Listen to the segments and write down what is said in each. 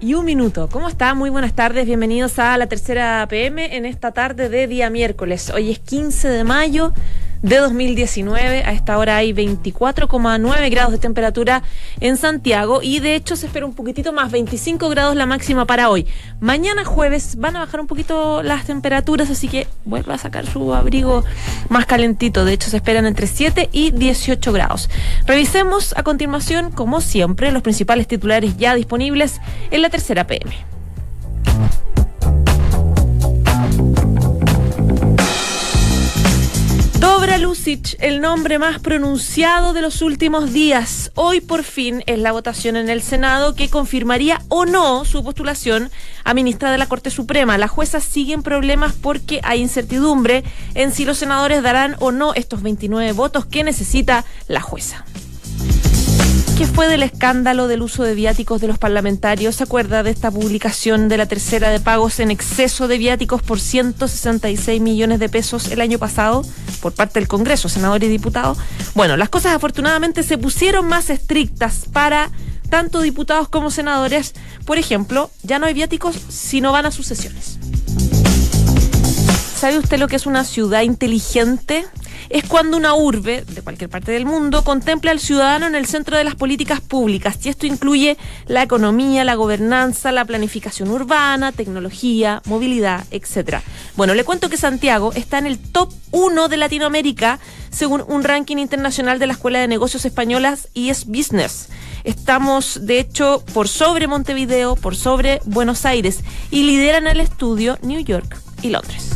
y un minuto. ¿Cómo está? Muy buenas tardes. Bienvenidos a la tercera PM en esta tarde de día miércoles. Hoy es 15 de mayo de 2019. A esta hora hay 24,9 grados de temperatura en Santiago y de hecho se espera un poquitito más, 25 grados la máxima para hoy. Mañana jueves van a bajar un poquito las temperaturas, así que vuelva a sacar su abrigo más calentito. De hecho se esperan entre 7 y 18 grados. Revisemos a continuación, como siempre, los principales titulares ya disponibles en la tercera PM. El nombre más pronunciado de los últimos días. Hoy por fin es la votación en el Senado que confirmaría o no su postulación a ministra de la Corte Suprema. Las juezas siguen problemas porque hay incertidumbre en si los senadores darán o no estos 29 votos que necesita la jueza. ¿Qué fue del escándalo del uso de viáticos de los parlamentarios? ¿Se acuerda de esta publicación de la tercera de pagos en exceso de viáticos por 166 millones de pesos el año pasado por parte del Congreso, senadores y diputados? Bueno, las cosas afortunadamente se pusieron más estrictas para tanto diputados como senadores. Por ejemplo, ya no hay viáticos si no van a sus sesiones. ¿Sabe usted lo que es una ciudad inteligente? Es cuando una urbe de cualquier parte del mundo contempla al ciudadano en el centro de las políticas públicas y esto incluye la economía, la gobernanza, la planificación urbana, tecnología, movilidad, etcétera. Bueno, le cuento que Santiago está en el top 1 de Latinoamérica según un ranking internacional de la Escuela de Negocios Españolas es Business. Estamos, de hecho, por sobre Montevideo, por sobre Buenos Aires y lideran el estudio New York y Londres.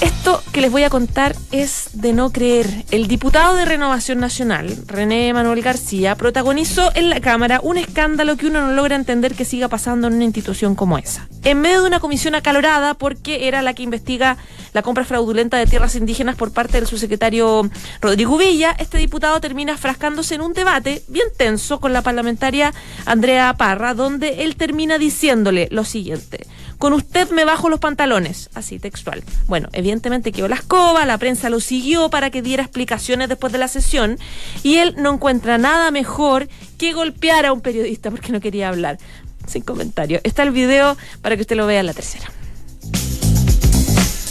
Esto que les voy a contar es de no creer. El diputado de Renovación Nacional, René Manuel García, protagonizó en la Cámara un escándalo que uno no logra entender que siga pasando en una institución como esa. En medio de una comisión acalorada, porque era la que investiga la compra fraudulenta de tierras indígenas por parte del subsecretario Rodrigo Villa, este diputado termina frascándose en un debate bien tenso con la parlamentaria Andrea Parra, donde él termina diciéndole lo siguiente con usted me bajo los pantalones, así textual. Bueno, evidentemente quedó la escoba, la prensa lo siguió para que diera explicaciones después de la sesión y él no encuentra nada mejor que golpear a un periodista porque no quería hablar. Sin comentario. Está el video para que usted lo vea en la tercera.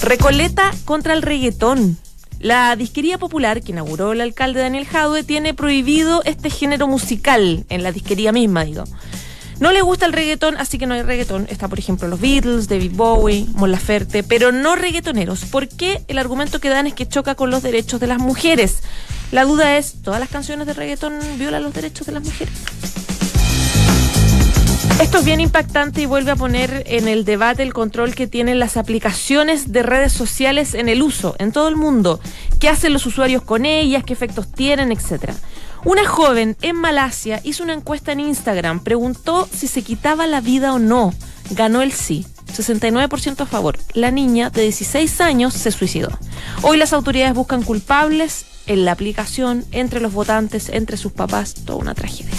Recoleta contra el reggaetón. La disquería popular que inauguró el alcalde Daniel Jadue tiene prohibido este género musical en la disquería misma, digo. No le gusta el reggaetón, así que no hay reggaetón. Está, por ejemplo, los Beatles, David Bowie, Mon Laferte, pero no reggaetoneros. ¿Por qué? El argumento que dan es que choca con los derechos de las mujeres. La duda es, ¿todas las canciones de reggaetón violan los derechos de las mujeres? Esto es bien impactante y vuelve a poner en el debate el control que tienen las aplicaciones de redes sociales en el uso, en todo el mundo. ¿Qué hacen los usuarios con ellas? ¿Qué efectos tienen? Etcétera. Una joven en Malasia hizo una encuesta en Instagram, preguntó si se quitaba la vida o no. Ganó el sí. 69% a favor. La niña de 16 años se suicidó. Hoy las autoridades buscan culpables en la aplicación, entre los votantes, entre sus papás, toda una tragedia.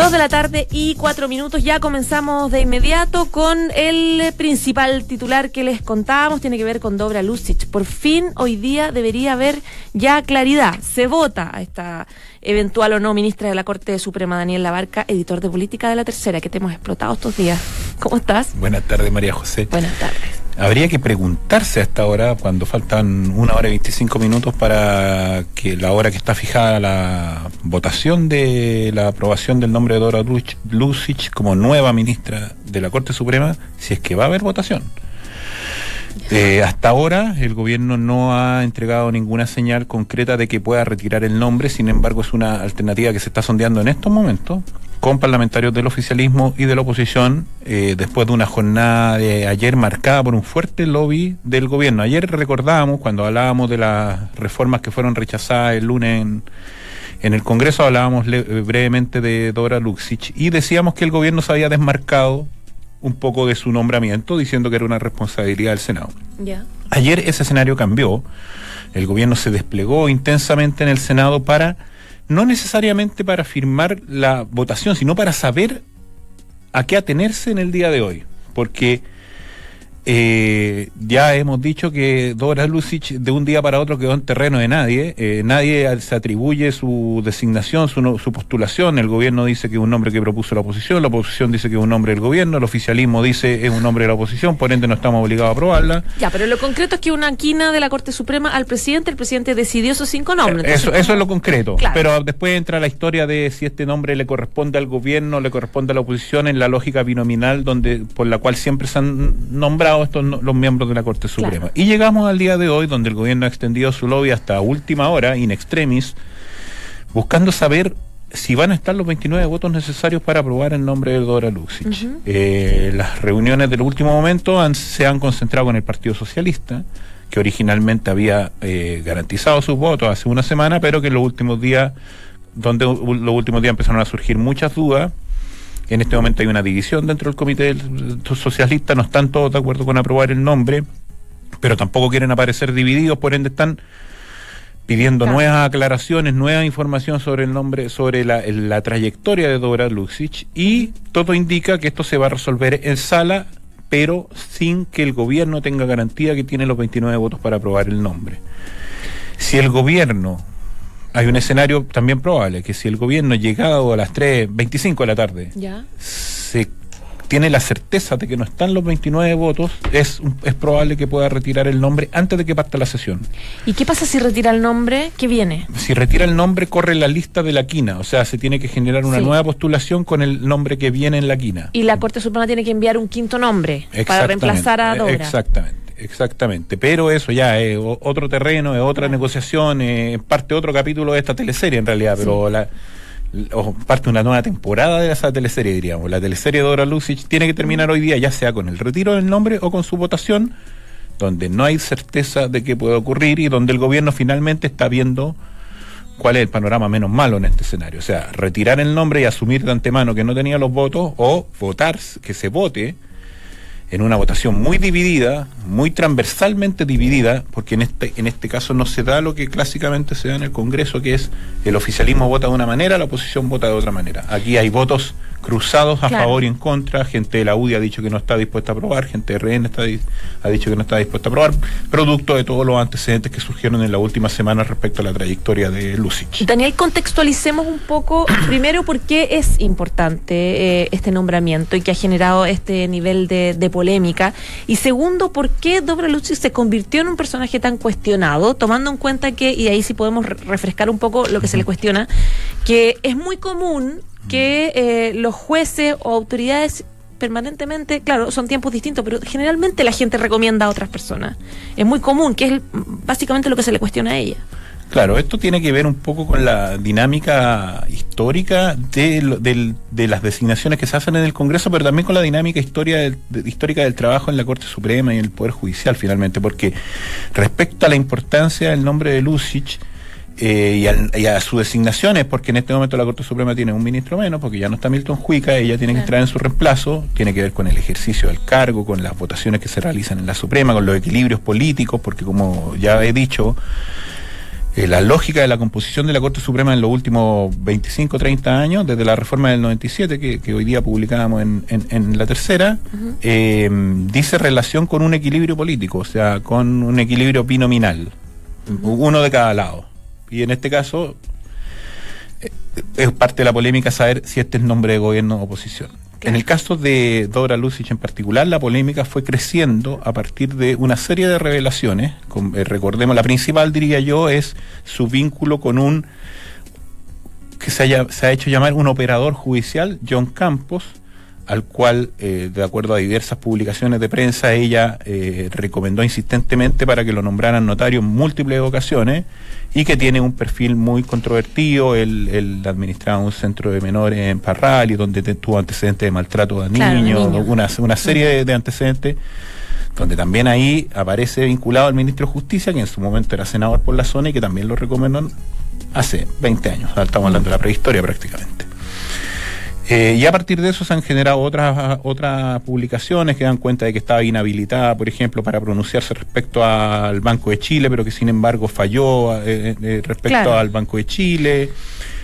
Dos de la tarde y cuatro minutos. Ya comenzamos de inmediato con el principal titular que les contábamos. Tiene que ver con Dobra Lucic. Por fin hoy día debería haber ya claridad. Se vota a esta eventual o no ministra de la Corte Suprema, Daniel Labarca, editor de política de la tercera, que te hemos explotado estos días. ¿Cómo estás? Buenas tardes, María José. Buenas tardes. Habría que preguntarse hasta ahora, cuando faltan una hora y 25 minutos para que la hora que está fijada la votación de la aprobación del nombre de Dora Lucic como nueva ministra de la Corte Suprema, si es que va a haber votación. Eh, hasta ahora el gobierno no ha entregado ninguna señal concreta de que pueda retirar el nombre, sin embargo es una alternativa que se está sondeando en estos momentos con parlamentarios del oficialismo y de la oposición eh, después de una jornada de ayer marcada por un fuerte lobby del gobierno. Ayer recordábamos, cuando hablábamos de las reformas que fueron rechazadas el lunes en, en el Congreso, hablábamos brevemente de Dora Luxich y decíamos que el gobierno se había desmarcado un poco de su nombramiento, diciendo que era una responsabilidad del Senado. Ayer ese escenario cambió. El gobierno se desplegó intensamente en el Senado para, no necesariamente para firmar la votación, sino para saber a qué atenerse en el día de hoy. Porque eh, ya hemos dicho que Dora Lucic de un día para otro quedó en terreno de nadie. Eh, nadie se atribuye su designación, su, su, postulación. El gobierno dice que es un nombre que propuso la oposición, la oposición dice que es un nombre del gobierno, el oficialismo dice es un nombre de la oposición, por ende no estamos obligados a aprobarla. Ya, pero lo concreto es que una quina de la Corte Suprema al presidente, el presidente decidió esos cinco nombres. Entonces, eso, eso es lo concreto. Claro. Pero después entra la historia de si este nombre le corresponde al gobierno, le corresponde a la oposición en la lógica binominal donde por la cual siempre se han nombrado estos los miembros de la Corte Suprema. Claro. Y llegamos al día de hoy donde el gobierno ha extendido su lobby hasta última hora, in extremis, buscando saber si van a estar los 29 votos necesarios para aprobar el nombre de Dora Lucic. Uh -huh. eh, las reuniones del último momento han, se han concentrado con el Partido Socialista, que originalmente había eh, garantizado sus votos hace una semana, pero que en los últimos días, donde los últimos días empezaron a surgir muchas dudas, en este momento hay una división dentro del comité socialista, no están todos de acuerdo con aprobar el nombre, pero tampoco quieren aparecer divididos, por ende están pidiendo claro. nuevas aclaraciones, nueva información sobre el nombre, sobre la, la trayectoria de Dora Lucic y todo indica que esto se va a resolver en sala, pero sin que el gobierno tenga garantía que tiene los 29 votos para aprobar el nombre. Si el gobierno hay un escenario también probable, que si el gobierno llegado a las 3.25 de la tarde ¿Ya? se tiene la certeza de que no están los 29 votos, es, es probable que pueda retirar el nombre antes de que parta la sesión. ¿Y qué pasa si retira el nombre? ¿Qué viene? Si retira el nombre, corre la lista de la quina, o sea, se tiene que generar una sí. nueva postulación con el nombre que viene en la quina. Y la Corte Suprema tiene que enviar un quinto nombre para reemplazar a Dora. Exactamente. Exactamente, pero eso ya es otro terreno, es otra negociación, es parte otro capítulo de esta teleserie en realidad, pero sí. la, o parte de una nueva temporada de esa teleserie, diríamos. La teleserie de Dora Lucic tiene que terminar hoy día, ya sea con el retiro del nombre o con su votación, donde no hay certeza de qué puede ocurrir y donde el gobierno finalmente está viendo cuál es el panorama menos malo en este escenario. O sea, retirar el nombre y asumir de antemano que no tenía los votos o votar, que se vote en una votación muy dividida, muy transversalmente dividida, porque en este, en este caso no se da lo que clásicamente se da en el Congreso, que es el oficialismo vota de una manera, la oposición vota de otra manera. Aquí hay votos cruzados a claro. favor y en contra, gente de la UDI ha dicho que no está dispuesta a aprobar, gente de RN está, ha dicho que no está dispuesta a aprobar, producto de todos los antecedentes que surgieron en la última semana respecto a la trayectoria de Lucic. Daniel, contextualicemos un poco, primero, por qué es importante eh, este nombramiento y que ha generado este nivel de, de polémica. Y segundo, ¿por qué Dobra Lucic se convirtió en un personaje tan cuestionado, tomando en cuenta que, y ahí sí podemos refrescar un poco lo que se le cuestiona, que es muy común que eh, los jueces o autoridades permanentemente, claro, son tiempos distintos, pero generalmente la gente recomienda a otras personas. Es muy común, que es básicamente lo que se le cuestiona a ella. Claro, esto tiene que ver un poco con la dinámica histórica de, de, de, las designaciones que se hacen en el Congreso, pero también con la dinámica historia del, de, histórica del trabajo en la Corte Suprema y en el Poder Judicial, finalmente, porque respecto a la importancia del nombre de Lucic, eh, y, al, y, a sus designaciones, porque en este momento la Corte Suprema tiene un ministro menos, porque ya no está Milton Juica, ella tiene que entrar en su reemplazo, tiene que ver con el ejercicio del cargo, con las votaciones que se realizan en la Suprema, con los equilibrios políticos, porque como ya he dicho, eh, la lógica de la composición de la Corte Suprema en los últimos 25, 30 años, desde la reforma del 97, que, que hoy día publicábamos en, en, en la tercera, uh -huh. eh, dice relación con un equilibrio político, o sea, con un equilibrio binominal, uh -huh. uno de cada lado. Y en este caso eh, es parte de la polémica saber si este es nombre de gobierno o oposición. Claro. En el caso de Dora Lucic en particular, la polémica fue creciendo a partir de una serie de revelaciones. Con, eh, recordemos, la principal, diría yo, es su vínculo con un que se, haya, se ha hecho llamar un operador judicial, John Campos, al cual, eh, de acuerdo a diversas publicaciones de prensa, ella eh, recomendó insistentemente para que lo nombraran notario en múltiples ocasiones y que tiene un perfil muy controvertido. Él, él administraba un centro de menores en Parral y donde tuvo antecedentes de maltrato a claro, niños, niño. una, una, serie de, de, antecedentes, donde también ahí aparece vinculado al ministro de Justicia, que en su momento era senador por la zona y que también lo recomendó hace 20 años. Estamos hablando de la prehistoria prácticamente. Eh, y a partir de eso se han generado otras, otras publicaciones que dan cuenta de que estaba inhabilitada, por ejemplo, para pronunciarse respecto al Banco de Chile, pero que sin embargo falló eh, eh, respecto al Banco de Chile.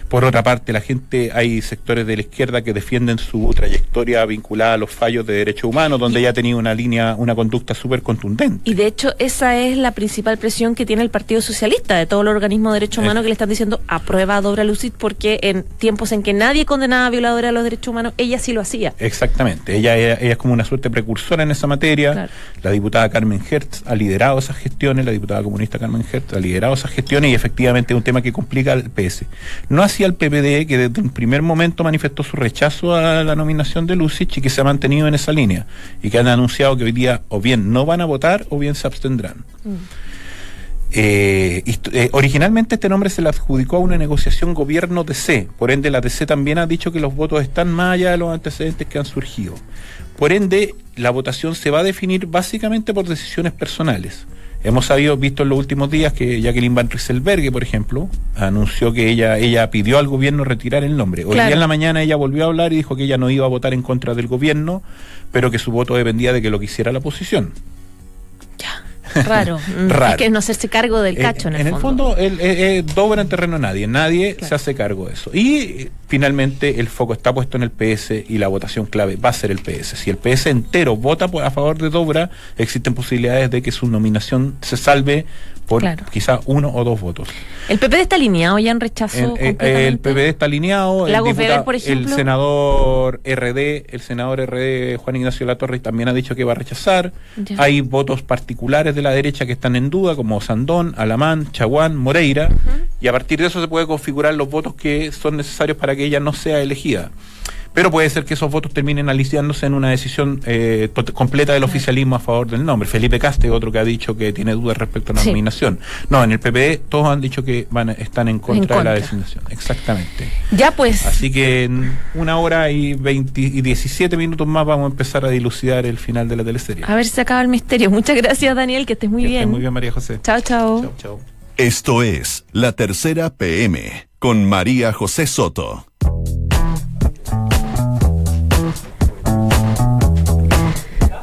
Por otra parte, la gente, hay sectores de la izquierda que defienden su trayectoria vinculada a los fallos de derechos humanos, donde ella ha tenido una línea, una conducta súper contundente. Y de hecho, esa es la principal presión que tiene el Partido Socialista, de todo el organismo de derechos humanos, que le están diciendo aprueba a Dobra Lucid, porque en tiempos en que nadie condenaba violadores a los derechos humanos, ella sí lo hacía. Exactamente. Ella, ella, es como una suerte precursora en esa materia. La diputada Carmen Hertz ha liderado esas gestiones, la diputada comunista Carmen Hertz ha liderado esas gestiones y efectivamente es un tema que complica al PS. No al PPD, que desde un primer momento manifestó su rechazo a la nominación de Lucich y que se ha mantenido en esa línea, y que han anunciado que hoy día o bien no van a votar o bien se abstendrán. Mm. Eh, eh, originalmente este nombre se le adjudicó a una negociación gobierno-DC, por ende la DC también ha dicho que los votos están más allá de los antecedentes que han surgido. Por ende, la votación se va a definir básicamente por decisiones personales. Hemos sabido, visto en los últimos días que Jacqueline Van Rieselberghe, por ejemplo, anunció que ella, ella pidió al gobierno retirar el nombre. Hoy día en la mañana ella volvió a hablar y dijo que ella no iba a votar en contra del gobierno, pero que su voto dependía de que lo quisiera la oposición. Raro. Raro. Es que no hacerse cargo del eh, cacho, en el fondo. En el fondo, el, dobra en terreno nadie. Nadie se hace cargo de eso. Y finalmente el foco está puesto en el PS y la votación clave va a ser el PS. Si el PS entero vota a favor de Dobra, existen posibilidades de que su nominación se salve por quizá uno o dos votos. ¿El PPD está alineado ya en rechazo? El, el PPD está alineado. el, por ejemplo? el senador RD, el senador RD Juan Ignacio Latorre también ha dicho que va a rechazar. Hay votos particulares de la derecha que están en duda, como Sandón, Alamán, Chaguán, Moreira, y a partir de eso se puede configurar los votos que son necesarios para que ella no sea elegida pero puede ser que esos votos terminen aliciándose en una decisión eh, completa del oficialismo a favor del nombre. Felipe Caste, otro que ha dicho que tiene dudas respecto a la nominación. No, en el PPD todos han dicho que van están en contra, de la designación. Exactamente. Ya pues. Así que en una hora y, 20, y 17 minutos más vamos a empezar a dilucidar el final de la teleserie. A ver si se acaba el misterio. Muchas gracias, Daniel, que estés muy bien. muy bien, María José. Chao, chao. Chao, chao. Esto es La Tercera PM con María José Soto.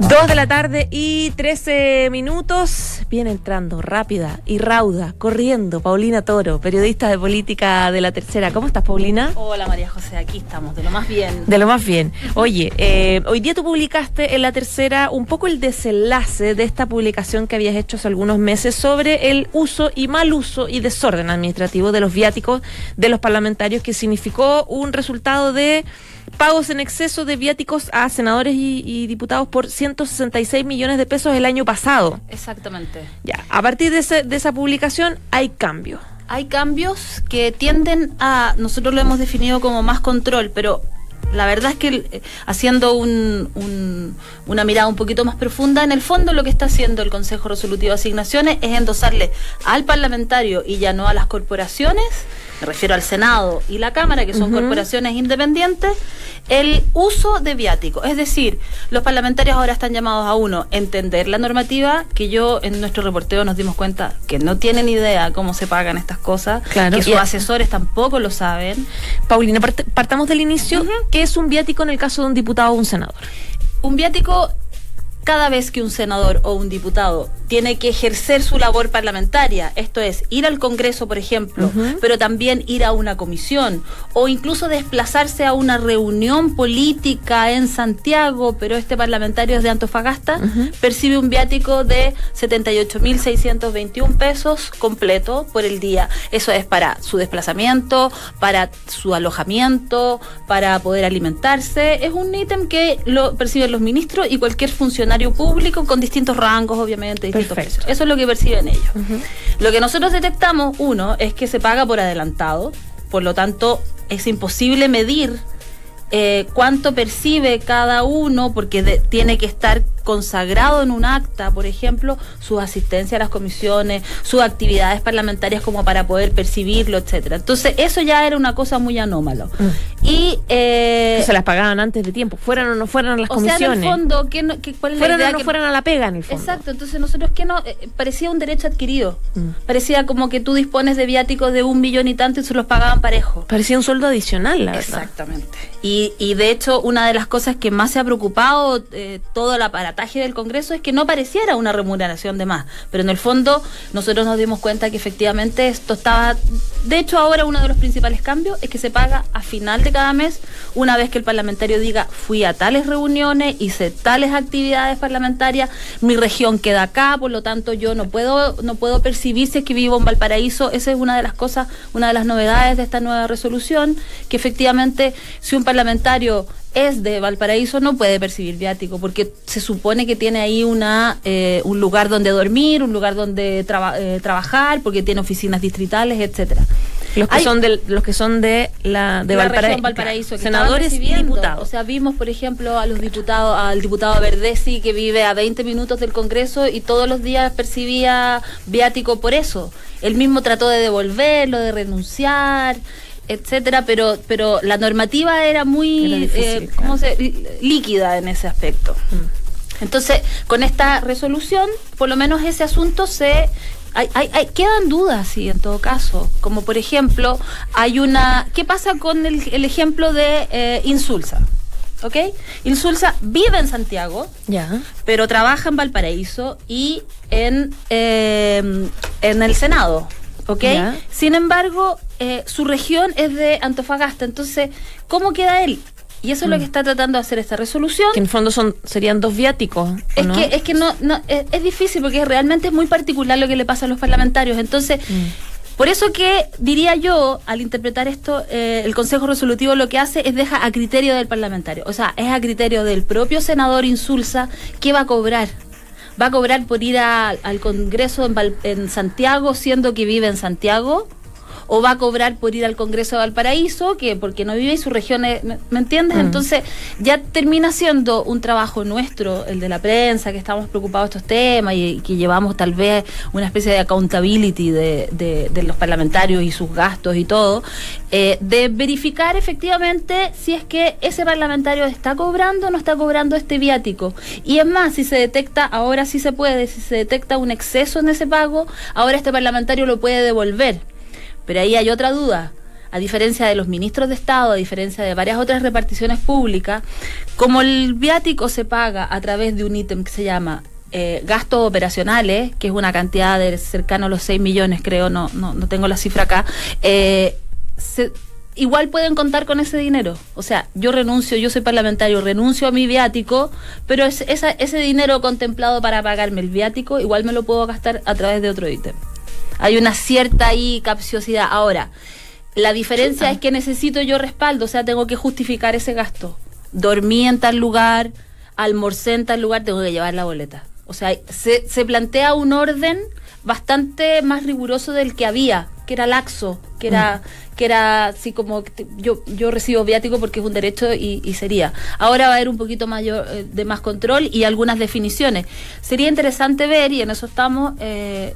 Dos de la tarde y 13 minutos. Viene entrando rápida y rauda, corriendo, Paulina Toro, periodista de política de la tercera. ¿Cómo estás, Paulina? Hola, María José, aquí estamos, de lo más bien. De lo más bien. Oye, eh, hoy día tú publicaste en la tercera un poco el desenlace de esta publicación que habías hecho hace algunos meses sobre el uso y mal uso y desorden administrativo de los viáticos de los parlamentarios, que significó un resultado de pagos en exceso de viáticos a senadores y, diputados por 166 millones de pesos el año pasado. Exactamente. Ya, a partir de, de esa publicación hay cambios. Hay cambios que tienden a, nosotros lo hemos definido como más control, pero la verdad es que eh, haciendo un, una mirada un poquito más profunda, en el fondo lo que está haciendo el Consejo Resolutivo de Asignaciones es endosarle al parlamentario y ya no a las corporaciones me refiero al Senado y la Cámara, que son corporaciones independientes, el uso de viáticos. Es decir, los parlamentarios ahora están llamados a uno, entender la normativa, que yo en nuestro reporteo nos dimos cuenta que no tienen idea cómo se pagan estas cosas, que sus asesores tampoco lo saben. Paulina, partamos del inicio. ¿Qué es un viático en el caso de un diputado o un senador? Un viático cada vez que un senador o un diputado tiene que ejercer su labor parlamentaria, esto es, ir al Congreso, por ejemplo, pero también ir a una comisión o incluso desplazarse a una reunión política en Santiago, pero este parlamentario es de Antofagasta, percibe un viático de 78.621 pesos completo por el día. Eso es para su desplazamiento, para su alojamiento, para poder alimentarse. Es un ítem que lo perciben los ministros y cualquier funcionario público con distintos rangos, obviamente, Eso es lo que perciben ellos. Lo que nosotros detectamos, uno, es que se paga por adelantado, por lo tanto, es imposible medir eh, cuánto percibe cada uno, porque tiene que estar consagrado en un acta, por ejemplo, su asistencia a las comisiones, sus actividades parlamentarias como para poder percibirlo, etcétera. Entonces, eso ya era una cosa muy anómalo. Mm. Y eh, se las pagaban antes de tiempo, fueran o no fueran a las o comisiones. sea, en el fondo, ¿qué no- qué- ¿cuál es la fueran idea o no que- fueran a la pega, en el fondo. Exacto, entonces nosotros que no, eh, parecía un derecho adquirido. Mm. Parecía como que tú dispones de viáticos de un millón y tanto y se los pagaban parejo. Parecía un sueldo adicional, la verdad. Exactamente. Y, y de hecho, una de las cosas que más se ha preocupado eh, todo el aparataje del Congreso es que no pareciera una remuneración de más. Pero en el fondo, nosotros nos dimos cuenta que efectivamente esto estaba. De hecho, ahora uno de los principales cambios es que se paga a final de cada mes, una vez que el parlamentario diga, fui a tales reuniones, hice tales actividades parlamentarias, mi región queda acá, por lo tanto yo no puedo, no puedo percibir si es que vivo en Valparaíso. Esa es una de las cosas, una de las novedades de esta nueva resolución, que efectivamente si un parlamentario es de Valparaíso no puede percibir viático porque se supone que tiene ahí una eh, un lugar donde dormir, un lugar donde traba- eh, trabajar, porque tiene oficinas distritales, etcétera. Los que son de los que son de la de la Valparaíso, que senadores y diputados. O sea, vimos, por ejemplo, a los diputados, al diputado Verdesi que vive a 20 minutos del Congreso y todos los días percibía viático por eso. Él mismo trató de devolverlo, de renunciar, etcétera, pero pero la normativa era muy difícil, eh, claro. ¿cómo se- lí- líquida en ese aspecto. Entonces, con esta resolución, por lo menos ese asunto se... Hay, hay, hay- quedan dudas, sí, en todo caso. Como por ejemplo, hay una... ¿Qué pasa con el, el ejemplo de eh, Insulsa? ¿Ok? Insulsa vive en Santiago, Ya. pero trabaja en Valparaíso y en, eh, en el Senado. ¿Ok? Sin embargo, eh, su región es de Antofagasta. Entonces, ¿cómo queda él? Y eso es lo que está tratando de hacer esta resolución. Que en fondo son serían dos viáticos. ¿o Es no? que, es que no, no es, es difícil porque realmente es muy particular lo que le pasa a los parlamentarios. Entonces, Mm. por eso que diría yo, al interpretar esto, eh, el Consejo Resolutivo lo que hace es deja a criterio del parlamentario. O sea, es a criterio del propio senador Insulsa qué va a cobrar. ¿Va a cobrar por ir a- al Congreso en Santiago, siendo que vive en Santiago? ¿O va a cobrar por ir al Congreso de Valparaíso, que porque no vive y su región es, ¿me, me entiendes? Mm. Entonces ya termina siendo un trabajo nuestro, el de la prensa, que estamos preocupados de estos temas y, que llevamos tal vez una especie de accountability de, de- de los parlamentarios y sus gastos y todo, eh, de verificar efectivamente si es que ese parlamentario está cobrando o no está cobrando este viático. Y es más, si se detecta, ahora sí se puede, si se detecta un exceso en ese pago, ahora este parlamentario lo puede devolver. Pero ahí hay otra duda. A diferencia de los ministros de Estado, a diferencia de varias otras reparticiones públicas, como el viático se paga a través de un ítem que se llama eh, gastos operacionales, que es una cantidad de cercano a los 6 millones, creo, no, no, no tengo la cifra acá, eh, se- igual pueden contar con ese dinero. O sea, yo renuncio, yo soy parlamentario, renuncio a mi viático, pero es- esa- ese dinero contemplado para pagarme el viático, igual me lo puedo gastar a través de otro ítem. Hay una cierta ahí capciosidad. Ahora, la diferencia es que necesito yo respaldo, o sea, tengo que justificar ese gasto. Dormí en tal lugar, almorcé en tal lugar, tengo que llevar la boleta. O sea, se, se plantea un orden bastante más riguroso del que había, que era laxo, que era, que era así como yo, yo recibo viático porque es un derecho y, y sería. Ahora va a haber un poquito mayor eh, de más control y algunas definiciones. Sería interesante ver, y en eso estamos, eh,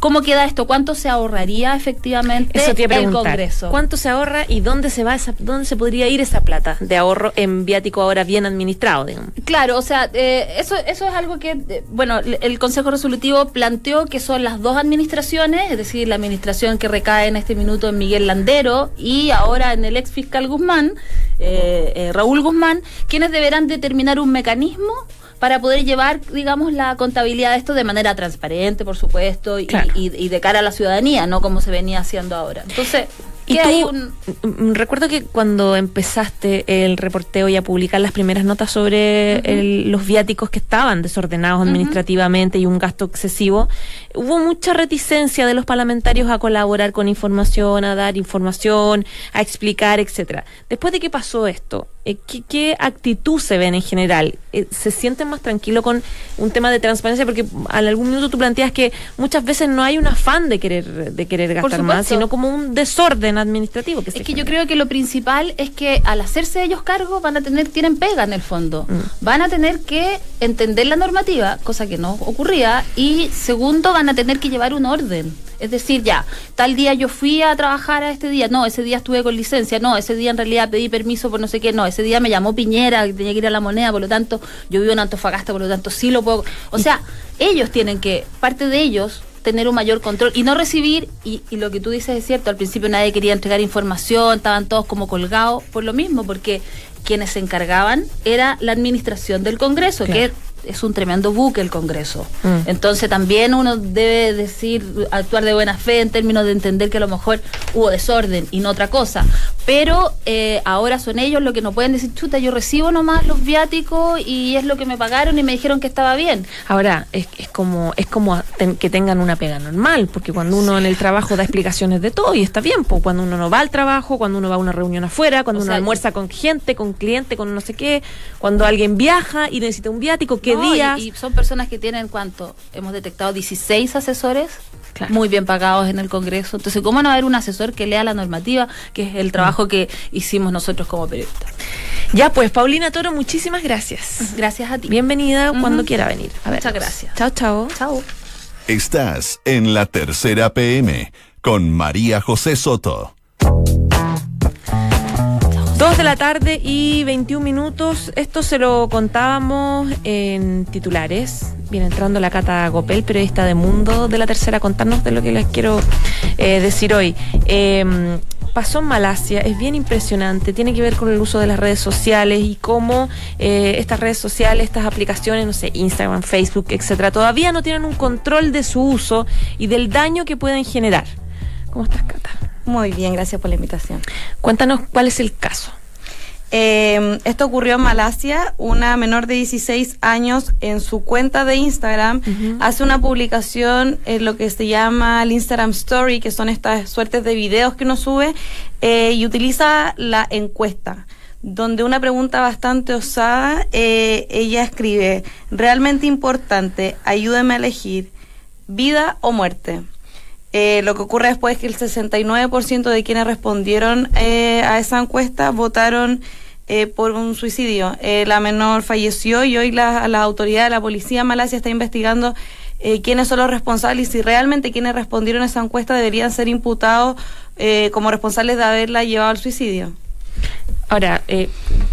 cómo queda esto, cuánto se ahorraría efectivamente Eso te el preguntar. Congreso. ¿Cuánto se ahorra y dónde se va esa, dónde se podría ir esa plata de ahorro en viático ahora bien administrado, digamos? Claro, o sea, eh, eso, eso es algo que, eh, bueno, el- el Consejo Resolutivo planteó que son las dos administraciones, es decir, la administración que recae en este minuto en Miguel Landero y ahora en el ex fiscal Guzmán, eh, eh, Raúl Guzmán, quienes deberán determinar un mecanismo para poder llevar, digamos, la contabilidad de esto de manera transparente, por supuesto, y, Claro. y- y de cara a la ciudadanía, no como se venía haciendo ahora. Entonces, Y tú, un... mm, recuerdo que cuando empezaste el reporteo y a publicar las primeras notas sobre el- los viáticos que estaban desordenados administrativamente y un gasto excesivo, hubo mucha reticencia de los parlamentarios a colaborar con información, a dar información, a explicar, etcétera. Después de que pasó esto, eh, ¿qué, qué actitud se ven en general? Eh, ¿Se sienten más tranquilos con un tema de transparencia? Porque a algún minuto tú planteas que muchas veces no hay un afán de querer, de querer gastar más, sino como un desorden administrativo. Que es que yo creo que lo principal es que al hacerse ellos cargo van a tener, tienen pega en el fondo. Mm. Van a tener que entender la normativa, cosa que no ocurría, y segundo, van a tener que llevar un orden. Es decir, ya, tal día yo fui a trabajar a este día, no, ese día estuve con licencia, no, ese día en realidad pedí permiso por no sé qué, no, ese día me llamó Piñera, tenía que ir a la moneda, por lo tanto, yo vivo en Antofagasta, por lo tanto, sí lo puedo. O sea, ellos tienen que, parte de ellos, tener un mayor control y no recibir, y, lo que tú dices es cierto, al principio nadie quería entregar información, estaban todos como colgados por lo mismo, porque quienes se encargaban era la administración del Congreso, que es un tremendo buque el Congreso. Mm. Entonces también uno debe decir, actuar de buena fe en términos de entender que a lo mejor hubo desorden y no otra cosa. Pero eh, ahora son ellos los que no pueden decir, chuta, yo recibo nomás los viáticos y es lo que me pagaron y me dijeron que estaba bien. Ahora, es, es como es como que tengan una pega normal, porque cuando uno en el trabajo da explicaciones de todo y está bien, pues cuando uno no va al trabajo, cuando uno va a una reunión afuera, cuando uno almuerza con gente, con cliente, con no sé qué, cuando alguien viaja y necesita un viático, Y, son personas que tienen, ¿cuánto? Hemos detectado 16 asesores muy bien pagados en el Congreso. Entonces, ¿cómo no haber un asesor que lea la normativa, que es el trabajo que hicimos nosotros como periodistas. Ya, pues, Paulina Toro, muchísimas gracias. Gracias a ti. Bienvenida cuando quiera venir. Muchas gracias. Chao, chao. Chao. Estás en la tercera PM con María José Soto. Dos de la tarde y 21 minutos. Esto se lo contábamos en titulares. Viene entrando la Cata Gopel, periodista de Mundo de la Tercera, contarnos de lo que les quiero eh, decir hoy. Eh, pasó en Malasia es bien impresionante, tiene que ver con el uso de las redes sociales y cómo eh, estas redes sociales, estas aplicaciones, no sé, Instagram, Facebook, etcétera, todavía no tienen un control de su uso y del daño que pueden generar. ¿Cómo estás, Cata? Muy bien, gracias por la invitación. Cuéntanos cuál es el caso. Eh, esto ocurrió en Malasia. Una menor de 16 años en su cuenta de Instagram hace una publicación en lo que se llama el Instagram Story, que son estas suertes de videos que uno sube, eh, y utiliza la encuesta donde una pregunta bastante osada, eh, ella escribe, realmente importante, ayúdeme a elegir, vida o muerte. Eh, lo que ocurre después es que el 69% de quienes respondieron eh, a esa encuesta votaron eh, por un suicidio. la menor falleció y hoy la, la autoridad de la policía Malasia está investigando quiénes son los responsables y si realmente quienes respondieron a esa encuesta deberían ser imputados como responsables de haberla llevado al suicidio. Ahora, eh,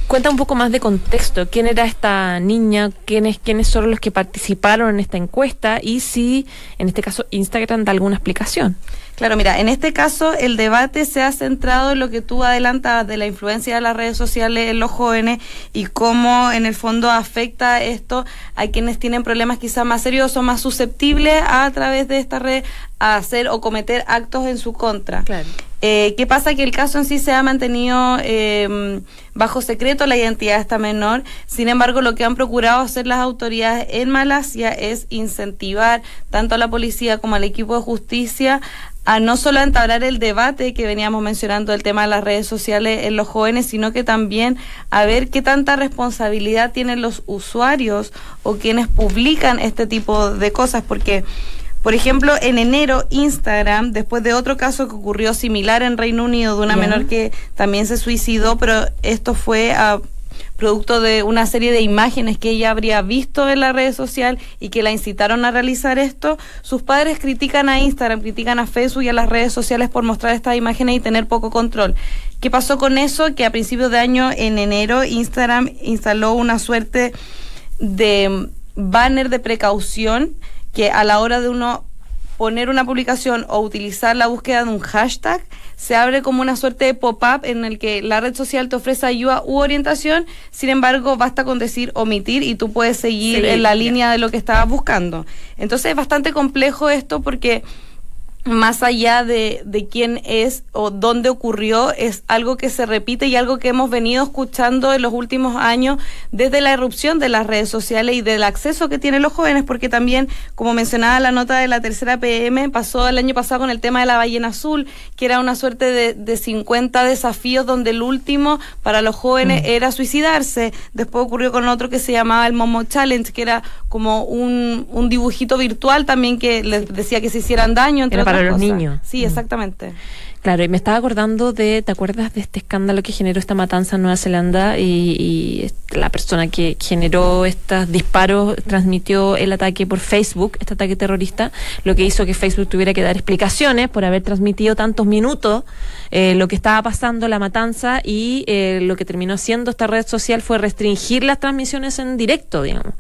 cuenta un poco más de contexto. ¿Quién era esta niña? ¿Quiénes, ¿Quiénes son los que participaron en esta encuesta? Y si, en este caso, Instagram da alguna explicación. Claro, mira, en este caso el debate se ha centrado en lo que tú adelantabas de la influencia de las redes sociales en los jóvenes y cómo en el fondo afecta esto a quienes tienen problemas quizás más serios o más susceptibles a, través de esta red a hacer o cometer actos en su contra. Claro. Eh, ¿Qué pasa? Que el caso en sí se ha mantenido eh, bajo secreto la identidad de esta menor. Sin embargo, lo que han procurado hacer las autoridades en Malasia es incentivar tanto a la policía como al equipo de justicia a no solo entablar el debate que veníamos mencionando del tema de las redes sociales en los jóvenes, sino que también a ver qué tanta responsabilidad tienen los usuarios o quienes publican este tipo de cosas, porque por ejemplo, en enero Instagram, después de otro caso que ocurrió similar en Reino Unido de una menor que también se suicidó, pero esto fue a producto de una serie de imágenes que ella habría visto en la red social y que la incitaron a realizar esto, sus padres critican a Instagram, critican a Facebook y a las redes sociales por mostrar estas imágenes y tener poco control. ¿Qué pasó con eso? Que a principios de año, en enero, Instagram instaló una suerte de banner de precaución que a la hora de uno poner una publicación o utilizar la búsqueda de un hashtag, se abre como una suerte de pop-up en el que la red social te ofrece ayuda u orientación, sin embargo basta con decir omitir y tú puedes seguir en la línea de lo que estabas buscando. Entonces es bastante complejo esto porque más allá de, de, quién es o dónde ocurrió, es algo que se repite y algo que hemos venido escuchando en los últimos años desde la erupción de las redes sociales y del acceso que tienen los jóvenes, porque también, como mencionaba la nota de la tercera PM, pasó el año pasado con el tema de la ballena azul, que era una suerte de, de 50 desafíos donde el último para los jóvenes mm. era suicidarse. Después ocurrió con otro que se llamaba el Momo Challenge, que era como un, un dibujito virtual también que les decía que se hicieran daño. Entre Para los cosas. niños. Sí, Mm. exactamente. Claro, y me estaba acordando de, ¿te acuerdas de este escándalo que generó esta matanza en Nueva Zelanda? Y, y la persona que generó estos disparos transmitió el ataque por Facebook, este ataque terrorista, lo que hizo que Facebook tuviera que dar explicaciones por haber transmitido tantos minutos eh, lo que estaba pasando, la matanza, y eh, lo que terminó haciendo esta red social fue restringir las transmisiones en directo, digamos.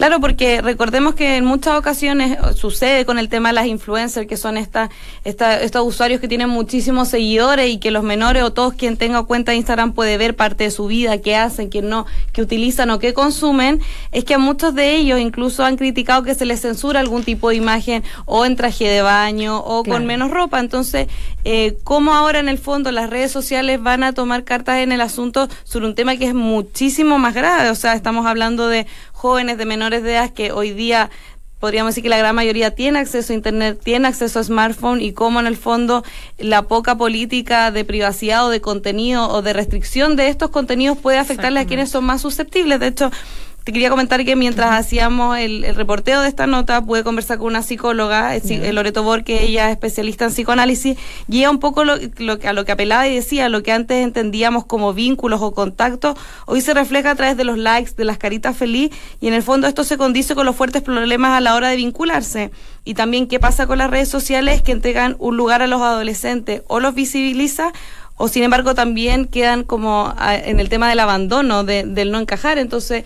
Claro, porque recordemos que en muchas ocasiones eh, sucede con el tema de las influencers, que son esta, esta- estos usuarios que tienen muchísimos seguidores y que los menores o todos quien tenga cuenta de Instagram puede ver parte de su vida, qué hacen, qué no, qué utilizan o qué consumen, es que a muchos de ellos incluso han criticado que se les censura algún tipo de imagen o en traje de baño o Claro. con menos ropa. Entonces, eh, ¿cómo ahora en el fondo las redes sociales van a tomar cartas en el asunto sobre un tema que es muchísimo más grave? O sea, estamos hablando de jóvenes de menores de edad que hoy día podríamos decir que la gran mayoría tiene acceso a internet, tiene acceso a smartphone y cómo en el fondo la poca política de privacidad o de contenido o de restricción de estos contenidos puede afectarle a quienes son más susceptibles. De hecho, te quería comentar que mientras hacíamos el, el reporteo de esta nota, pude conversar con una psicóloga, psi- eh, Loreto Borque, ella es especialista en psicoanálisis, y un poco lo, lo que- a lo que apelaba y decía, lo que antes entendíamos como vínculos o contactos, hoy se refleja a través de los likes, de las caritas feliz, y en el fondo esto se condice con los fuertes problemas a la hora de vincularse. Y también qué pasa con las redes sociales que entregan un lugar a los adolescentes o los visibiliza o sin embargo también quedan como ah, en el tema del abandono, de- del no encajar. Entonces,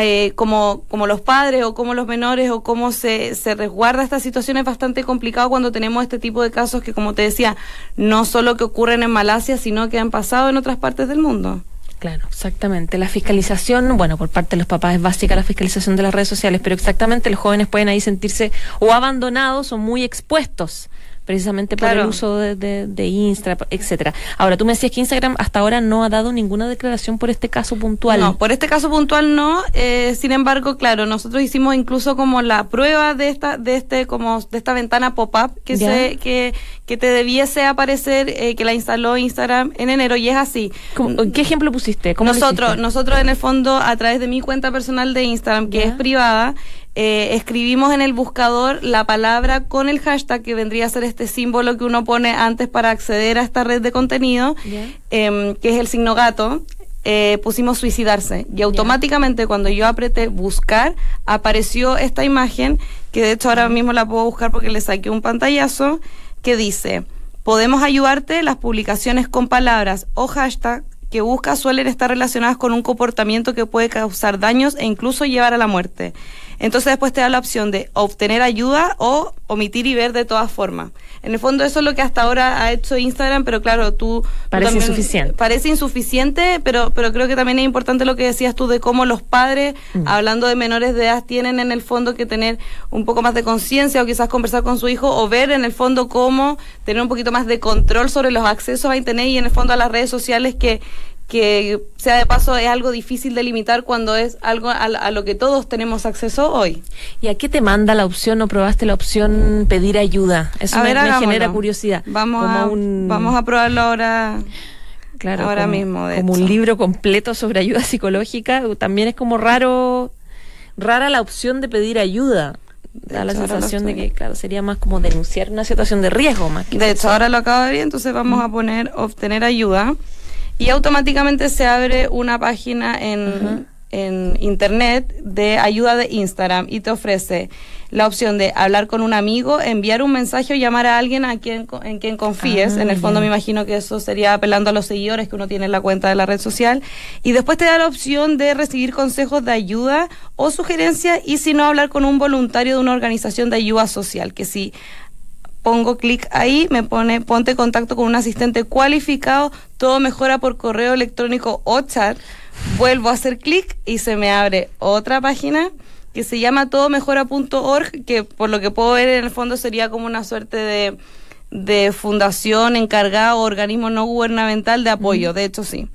eh, como, como los padres o como los menores o cómo se, se resguarda esta situación es bastante complicado cuando tenemos este tipo de casos que, como te decía, no solo que ocurren en Malasia, sino que han pasado en otras partes del mundo. Claro, exactamente. La fiscalización, bueno, por parte de los papás es básica la fiscalización de las redes sociales, pero exactamente los jóvenes pueden ahí sentirse o abandonados o muy expuestos precisamente por Claro. el uso de, de, de Instagram, etcétera. Ahora, tú me decías que Instagram hasta ahora no ha dado ninguna declaración por este caso puntual. No, por este caso puntual no. eh, sin embargo, claro, nosotros hicimos incluso como la prueba de esta, de este, como de esta ventana pop-up que Ya. se, que, que te debiese aparecer, eh, que la instaló Instagram en enero y es así. ¿Cómo- ¿Qué ejemplo pusiste? ¿Cómo lo nosotros, nosotros en el fondo, a través de mi cuenta personal de Instagram, que Ya. es privada, eh, escribimos en el buscador la palabra con el hashtag que vendría a ser este símbolo que uno pone antes para acceder a esta red de contenido, em, que es el signo gato. eh, pusimos suicidarse y automáticamente cuando yo apreté buscar apareció esta imagen que de hecho ahora mismo la puedo buscar porque le saqué un pantallazo que dice podemos ayudarte las publicaciones con palabras o hashtag que buscas suelen estar relacionadas con un comportamiento que puede causar daños e incluso llevar a la muerte. Entonces después te da la opción de obtener ayuda o omitir y ver de todas formas. En el fondo eso es lo que hasta ahora ha hecho Instagram, pero claro, tú... tú Parece también- insuficiente. Parece insuficiente, pero, pero creo que también es importante lo que decías tú de cómo los padres, Mm. hablando de menores de edad, tienen en el fondo que tener un poco más de conciencia o quizás conversar con su hijo o ver en el fondo cómo tener un poquito más de control sobre los accesos a Internet y en el fondo a las redes sociales que que sea de paso es algo difícil de limitar cuando es algo a, a lo que todos tenemos acceso hoy. ¿Y a qué te manda la opción o probaste la opción pedir ayuda? Eso a me, ver, me hagámoslo. genera curiosidad. Vamos, Como a, un- vamos a probarlo ahora. Claro, Ahora como, mismo, de como un libro completo sobre ayuda psicológica, también es como raro, rara la opción de pedir ayuda. De Da la hecho, sensación de que, claro, sería más como denunciar una situación de riesgo más que De hecho, ahora lo acabo de ver, entonces vamos a poner obtener ayuda y automáticamente se abre una página en, en internet de ayuda de Instagram y te ofrece la opción de hablar con un amigo, enviar un mensaje o llamar a alguien a quien, en quien confíes. Ah, en el fondo me imagino que eso sería apelando a los seguidores que uno tiene en la cuenta de la red social. Y después te da la opción de recibir consejos de ayuda o sugerencias y si no hablar con un voluntario de una organización de ayuda social, que si pongo clic ahí, me pone ponte en contacto con un asistente cualificado, todo mejora por correo electrónico o chat. Vuelvo a hacer clic y se me abre otra página que se llama todomejora.org, que por lo que puedo ver en el fondo sería como una suerte de, de fundación encargada o organismo no gubernamental de apoyo, de hecho sí.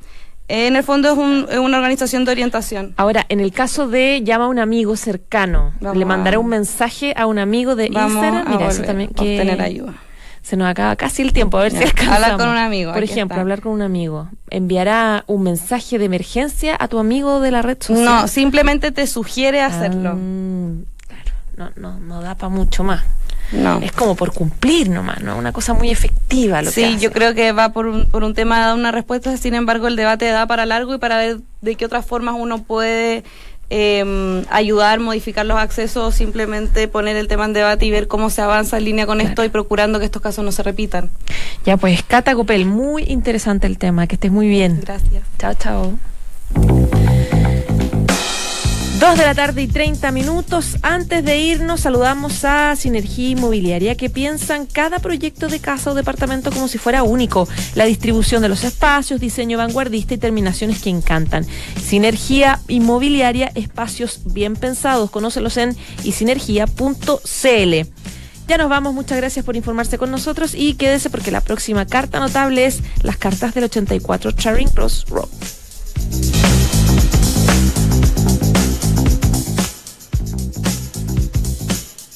En el fondo es, un- es una organización de orientación. Ahora, en el caso de llama a un amigo cercano, Vamos le mandará a- un mensaje a un amigo de Vamos Instagram. a Mira, eso también que obtener ayuda. Se nos acaba casi el tiempo, a ver Ya, si alcanzamos. hablar con un amigo, Por ejemplo, está. hablar con un amigo. ¿Enviará un mensaje de emergencia a tu amigo de la red social? No, simplemente te sugiere hacerlo. Ah, no, no, no da para mucho más. No. Es como por cumplir nomás, ¿no? Una cosa muy efectiva lo que Sí, hace. yo creo que va por un, por un tema de dar una respuesta, sin embargo el debate da para largo y para ver de qué otras formas uno puede eh, ayudar, modificar los accesos o simplemente poner el tema en debate y ver cómo se avanza en línea con esto y procurando que estos casos no se repitan. Ya pues, Cata Copel, muy interesante el tema, que estés muy bien. Gracias. Chao, chao. Dos de la tarde y 30 minutos. Antes de irnos, saludamos a Sinergia Inmobiliaria, que piensan cada proyecto de casa o departamento como si fuera único. La distribución de los espacios, diseño vanguardista y terminaciones que encantan. Sinergia Inmobiliaria, espacios bien pensados. Conócelos en isinergia.cl. Ya nos vamos, muchas gracias por informarse con nosotros y quédese porque la próxima carta notable es las cartas del 84 Charing Cross Road.